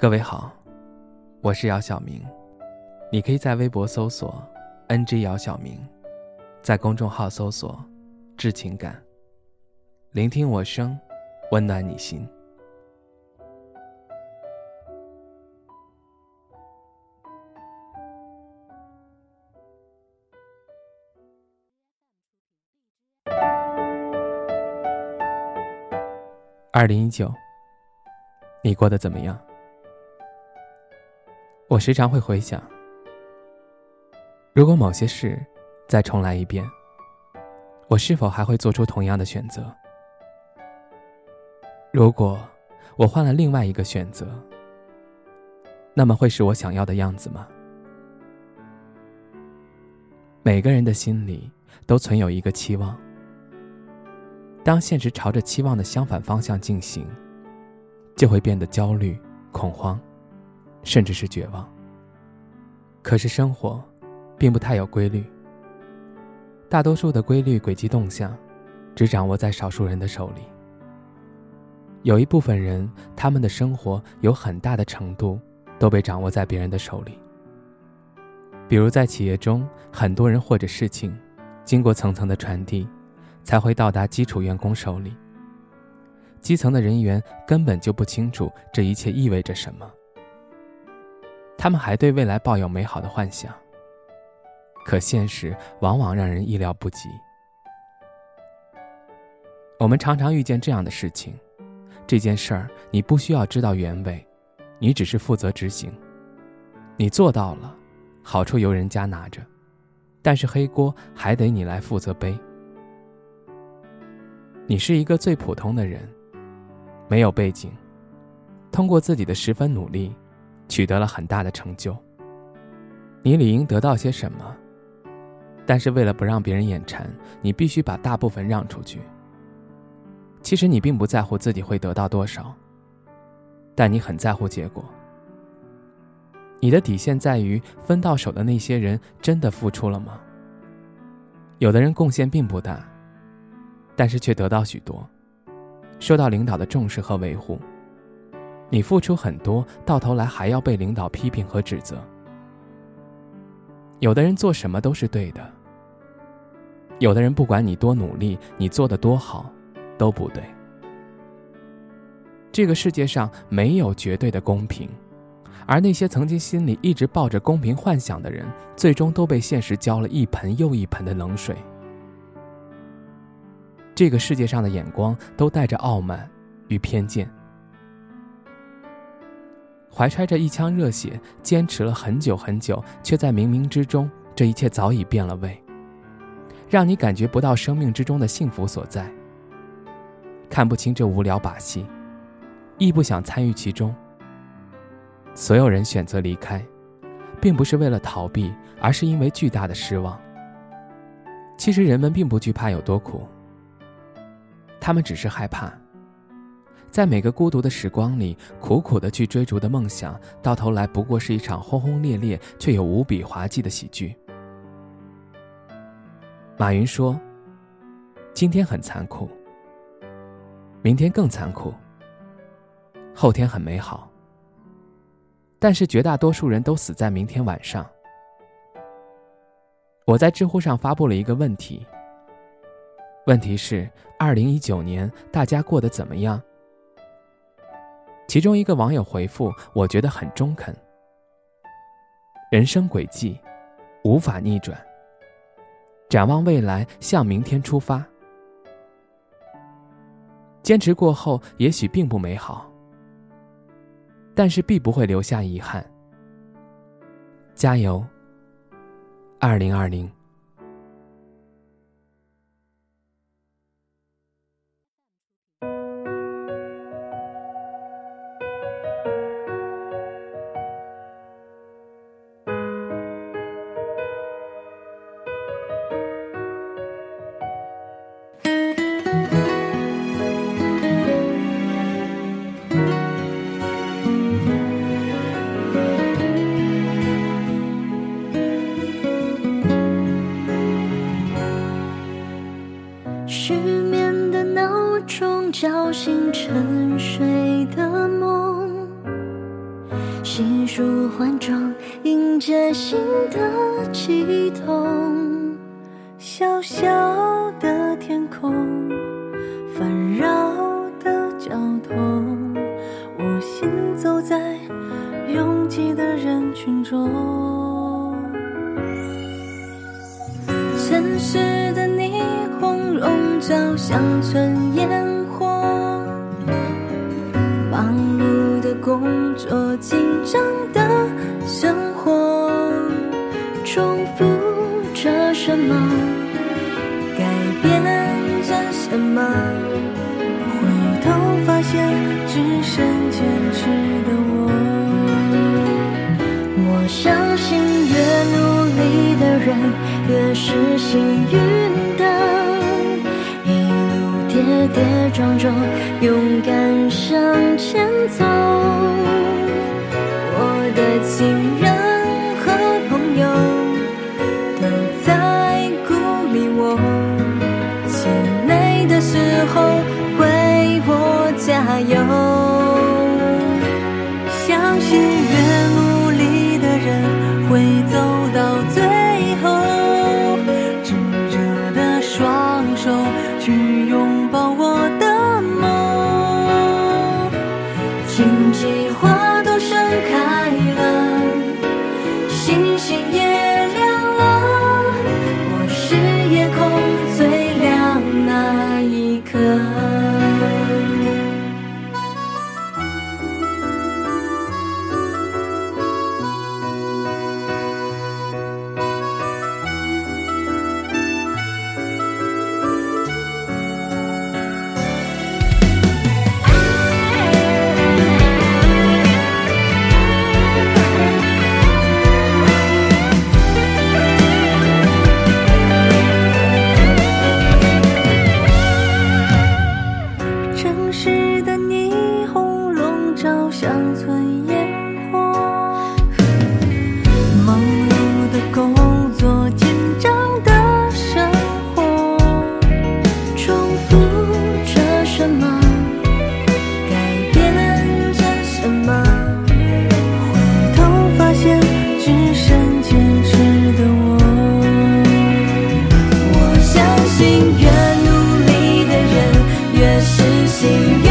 各位好，我是姚晓明，你可以在微博搜索 “ng 姚晓明”，在公众号搜索“致情感”，聆听我声，温暖你心。二零一九，你过得怎么样？我时常会回想，如果某些事再重来一遍，我是否还会做出同样的选择？如果我换了另外一个选择，那么会是我想要的样子吗？每个人的心里都存有一个期望，当现实朝着期望的相反方向进行，就会变得焦虑、恐慌。甚至是绝望。可是生活，并不太有规律。大多数的规律轨迹动向，只掌握在少数人的手里。有一部分人，他们的生活有很大的程度都被掌握在别人的手里。比如在企业中，很多人或者事情，经过层层的传递，才会到达基础员工手里。基层的人员根本就不清楚这一切意味着什么。他们还对未来抱有美好的幻想，可现实往往让人意料不及。我们常常遇见这样的事情：这件事儿你不需要知道原委，你只是负责执行。你做到了，好处由人家拿着，但是黑锅还得你来负责背。你是一个最普通的人，没有背景，通过自己的十分努力。取得了很大的成就，你理应得到些什么？但是为了不让别人眼馋，你必须把大部分让出去。其实你并不在乎自己会得到多少，但你很在乎结果。你的底线在于分到手的那些人真的付出了吗？有的人贡献并不大，但是却得到许多，受到领导的重视和维护。你付出很多，到头来还要被领导批评和指责。有的人做什么都是对的，有的人不管你多努力，你做的多好，都不对。这个世界上没有绝对的公平，而那些曾经心里一直抱着公平幻想的人，最终都被现实浇了一盆又一盆的冷水。这个世界上的眼光都带着傲慢与偏见。怀揣着一腔热血，坚持了很久很久，却在冥冥之中，这一切早已变了味，让你感觉不到生命之中的幸福所在。看不清这无聊把戏，亦不想参与其中。所有人选择离开，并不是为了逃避，而是因为巨大的失望。其实人们并不惧怕有多苦，他们只是害怕。在每个孤独的时光里，苦苦的去追逐的梦想，到头来不过是一场轰轰烈烈却又无比滑稽的喜剧。马云说：“今天很残酷，明天更残酷，后天很美好。但是绝大多数人都死在明天晚上。”我在知乎上发布了一个问题，问题是：二零一九年大家过得怎么样？其中一个网友回复：“我觉得很中肯。人生轨迹无法逆转，展望未来，向明天出发。坚持过后，也许并不美好，但是必不会留下遗憾。加油，二零二零。”失眠的闹钟叫醒沉睡的梦，细数换装，迎接新的起头。小小的天空，烦扰的交通，我行走在拥挤的人群中。城市笼罩乡村烟火，忙碌的工作，紧张的生活，重复着什么？改变着什么？回头发现，只剩坚持的我。我相信，越努力的人，越是幸运的。跌跌撞撞，勇敢向前走。我的亲人和朋友 see you.